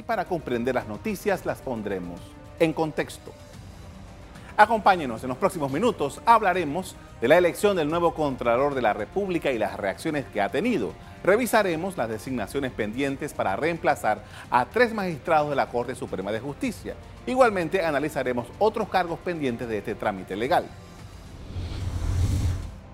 y para comprender las noticias las pondremos en contexto. Acompáñenos en los próximos minutos, hablaremos de la elección del nuevo Contralor de la República y las reacciones que ha tenido. Revisaremos las designaciones pendientes para reemplazar a tres magistrados de la Corte Suprema de Justicia. Igualmente analizaremos otros cargos pendientes de este trámite legal.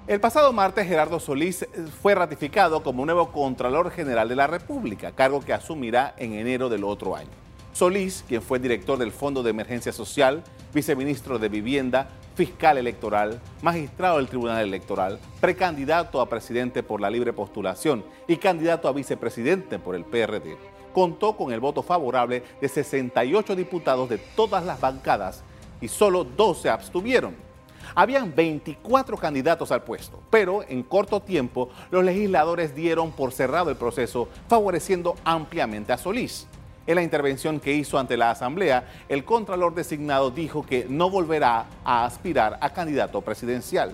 El pasado martes, Gerardo Solís fue ratificado como nuevo Contralor General de la República, cargo que asumirá en enero del otro año. Solís, quien fue director del Fondo de Emergencia Social, viceministro de Vivienda, fiscal electoral, magistrado del Tribunal Electoral, precandidato a presidente por la libre postulación y candidato a vicepresidente por el PRD, contó con el voto favorable de 68 diputados de todas las bancadas y solo 12 se abstuvieron. Habían 24 candidatos al puesto, pero en corto tiempo los legisladores dieron por cerrado el proceso, favoreciendo ampliamente a Solís. En la intervención que hizo ante la Asamblea, el Contralor designado dijo que no volverá a aspirar a candidato presidencial.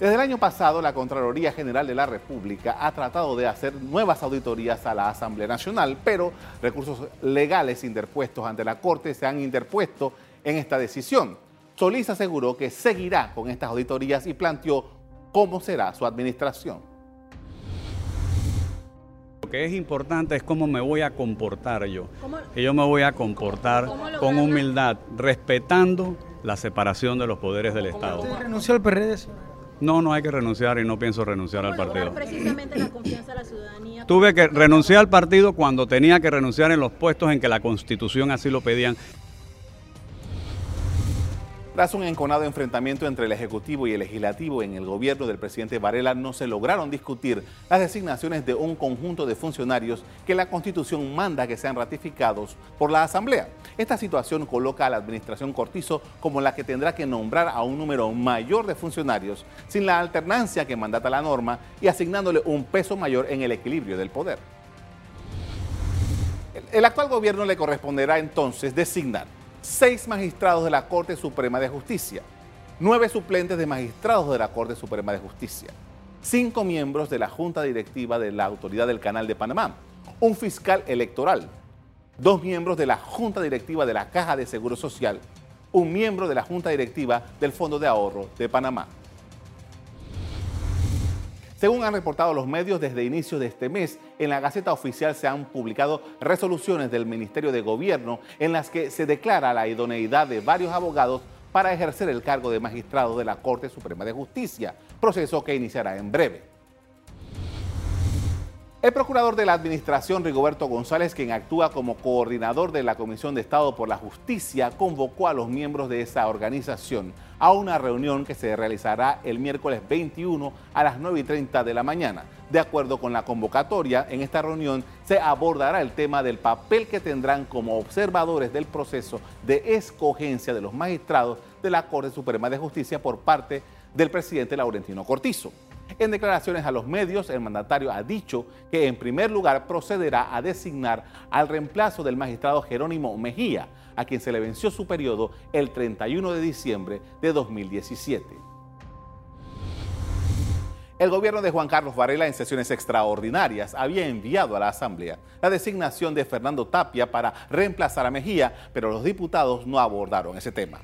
Desde el año pasado, la Contraloría General de la República ha tratado de hacer nuevas auditorías a la Asamblea Nacional, pero recursos legales interpuestos ante la Corte se han interpuesto en esta decisión. Solís aseguró que seguirá con estas auditorías y planteó cómo será su administración que es importante es cómo me voy a comportar yo. Que yo me voy a comportar con humildad, respetando la separación de los poderes del Estado. ¿Usted renunció al PRD? No, no hay que renunciar y no pienso renunciar al partido. precisamente la confianza de la ciudadanía. Tuve que renunciar al partido cuando tenía que renunciar en los puestos en que la Constitución así lo pedían. Tras un enconado enfrentamiento entre el Ejecutivo y el Legislativo en el gobierno del presidente Varela, no se lograron discutir las designaciones de un conjunto de funcionarios que la Constitución manda que sean ratificados por la Asamblea. Esta situación coloca a la administración Cortizo como la que tendrá que nombrar a un número mayor de funcionarios sin la alternancia que mandata la norma y asignándole un peso mayor en el equilibrio del poder. El actual gobierno le corresponderá entonces designar seis magistrados de la Corte Suprema de Justicia, nueve suplentes de magistrados de la Corte Suprema de Justicia, cinco miembros de la Junta Directiva de la Autoridad del Canal de Panamá, un fiscal electoral, dos miembros de la Junta Directiva de la Caja de Seguro Social, un miembro de la Junta Directiva del Fondo de Ahorro de Panamá. Según han reportado los medios, desde inicio de este mes, en la Gaceta Oficial se han publicado resoluciones del Ministerio de Gobierno en las que se declara la idoneidad de varios abogados para ejercer el cargo de magistrado de la Corte Suprema de Justicia, proceso que iniciará en breve. El procurador de la Administración, Rigoberto González, quien actúa como coordinador de la Comisión de Estado por la Justicia, convocó a los miembros de esa organización a una reunión que se realizará el miércoles 21 a las 9 y 30 de la mañana. De acuerdo con la convocatoria, en esta reunión se abordará el tema del papel que tendrán como observadores del proceso de escogencia de los magistrados de la Corte Suprema de Justicia por parte del presidente Laurentino Cortizo. En declaraciones a los medios, el mandatario ha dicho que en primer lugar procederá a designar al reemplazo del magistrado Jerónimo Mejía, a quien se le venció su periodo el 31 de diciembre de 2017. El gobierno de Juan Carlos Varela en sesiones extraordinarias había enviado a la Asamblea la designación de Fernando Tapia para reemplazar a Mejía, pero los diputados no abordaron ese tema.